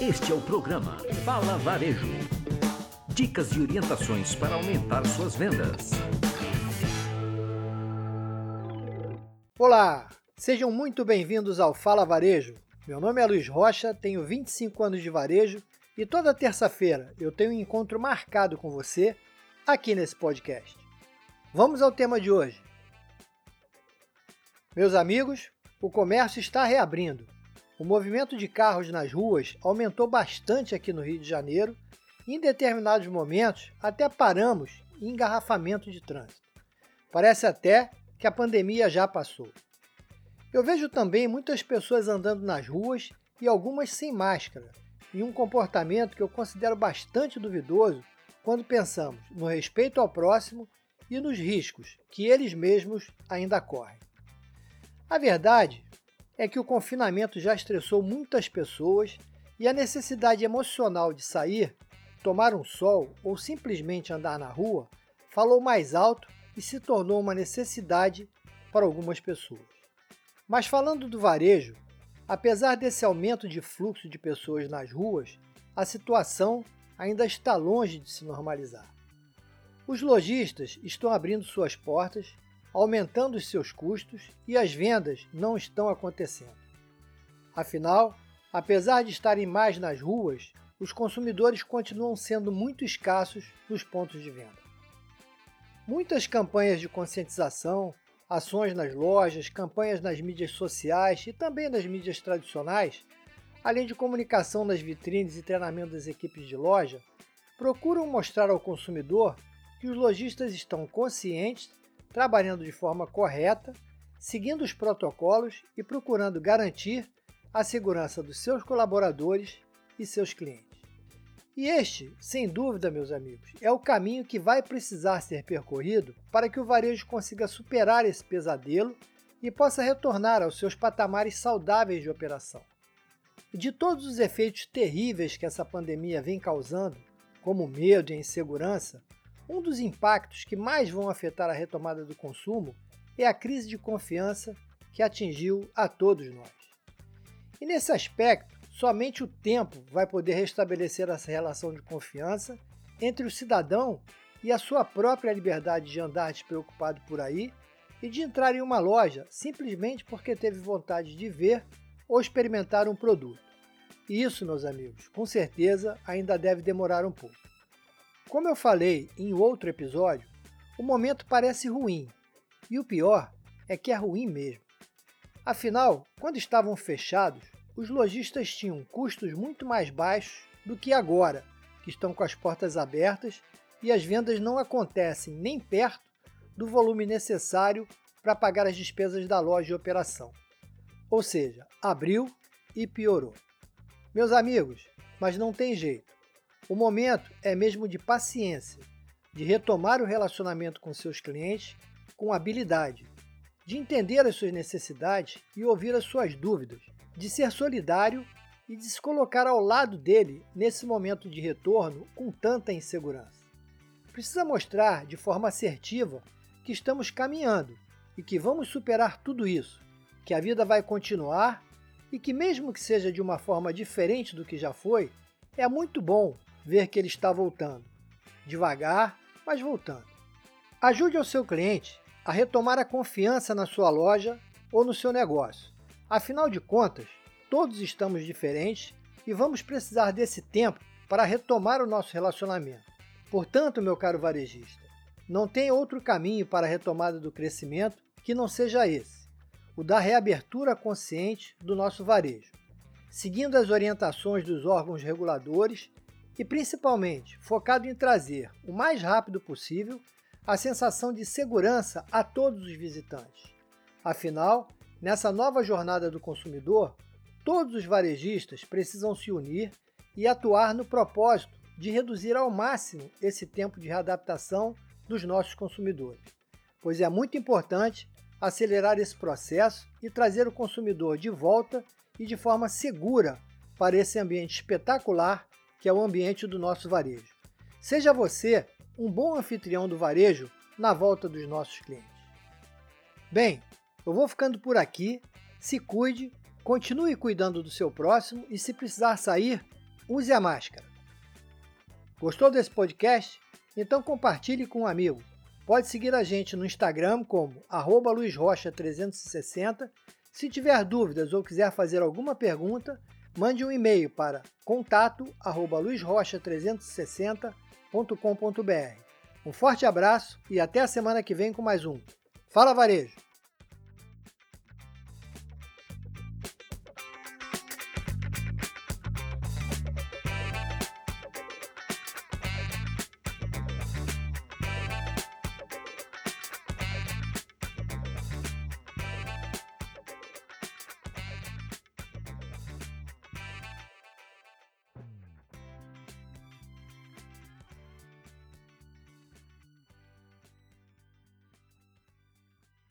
Este é o programa Fala Varejo. Dicas e orientações para aumentar suas vendas. Olá, sejam muito bem-vindos ao Fala Varejo. Meu nome é Luiz Rocha, tenho 25 anos de varejo e toda terça-feira eu tenho um encontro marcado com você aqui nesse podcast. Vamos ao tema de hoje. Meus amigos, o comércio está reabrindo. O movimento de carros nas ruas aumentou bastante aqui no Rio de Janeiro e, em determinados momentos, até paramos em engarrafamento de trânsito. Parece até que a pandemia já passou. Eu vejo também muitas pessoas andando nas ruas e algumas sem máscara, em um comportamento que eu considero bastante duvidoso quando pensamos no respeito ao próximo e nos riscos que eles mesmos ainda correm. A verdade é que o confinamento já estressou muitas pessoas e a necessidade emocional de sair, tomar um sol ou simplesmente andar na rua falou mais alto e se tornou uma necessidade para algumas pessoas. Mas falando do varejo, apesar desse aumento de fluxo de pessoas nas ruas, a situação ainda está longe de se normalizar. Os lojistas estão abrindo suas portas aumentando os seus custos e as vendas não estão acontecendo. Afinal, apesar de estarem mais nas ruas, os consumidores continuam sendo muito escassos nos pontos de venda. Muitas campanhas de conscientização, ações nas lojas, campanhas nas mídias sociais e também nas mídias tradicionais, além de comunicação nas vitrines e treinamento das equipes de loja, procuram mostrar ao consumidor que os lojistas estão conscientes trabalhando de forma correta, seguindo os protocolos e procurando garantir a segurança dos seus colaboradores e seus clientes. E este, sem dúvida, meus amigos, é o caminho que vai precisar ser percorrido para que o varejo consiga superar esse pesadelo e possa retornar aos seus patamares saudáveis de operação. De todos os efeitos terríveis que essa pandemia vem causando, como medo e insegurança, um dos impactos que mais vão afetar a retomada do consumo é a crise de confiança que atingiu a todos nós. E nesse aspecto, somente o tempo vai poder restabelecer essa relação de confiança entre o cidadão e a sua própria liberdade de andar despreocupado por aí e de entrar em uma loja simplesmente porque teve vontade de ver ou experimentar um produto. E isso, meus amigos, com certeza ainda deve demorar um pouco. Como eu falei em outro episódio, o momento parece ruim, e o pior é que é ruim mesmo. Afinal, quando estavam fechados, os lojistas tinham custos muito mais baixos do que agora, que estão com as portas abertas e as vendas não acontecem nem perto do volume necessário para pagar as despesas da loja de operação. Ou seja, abriu e piorou. Meus amigos, mas não tem jeito. O momento é mesmo de paciência, de retomar o relacionamento com seus clientes com habilidade, de entender as suas necessidades e ouvir as suas dúvidas, de ser solidário e de se colocar ao lado dele nesse momento de retorno com tanta insegurança. Precisa mostrar de forma assertiva que estamos caminhando e que vamos superar tudo isso, que a vida vai continuar e que, mesmo que seja de uma forma diferente do que já foi, é muito bom ver que ele está voltando. Devagar, mas voltando. Ajude ao seu cliente a retomar a confiança na sua loja ou no seu negócio. Afinal de contas, todos estamos diferentes e vamos precisar desse tempo para retomar o nosso relacionamento. Portanto, meu caro varejista, não tem outro caminho para a retomada do crescimento que não seja esse, o da reabertura consciente do nosso varejo, seguindo as orientações dos órgãos reguladores e principalmente focado em trazer o mais rápido possível a sensação de segurança a todos os visitantes. Afinal, nessa nova jornada do consumidor, todos os varejistas precisam se unir e atuar no propósito de reduzir ao máximo esse tempo de readaptação dos nossos consumidores, pois é muito importante acelerar esse processo e trazer o consumidor de volta e de forma segura para esse ambiente espetacular que é o ambiente do nosso varejo. Seja você um bom anfitrião do varejo na volta dos nossos clientes. Bem, eu vou ficando por aqui. Se cuide, continue cuidando do seu próximo e se precisar sair, use a máscara. Gostou desse podcast? Então compartilhe com um amigo. Pode seguir a gente no Instagram como luizrocha360. Se tiver dúvidas ou quiser fazer alguma pergunta, mande um e-mail para contato@luizrocha360.com.br. Um forte abraço e até a semana que vem com mais um Fala Varejo!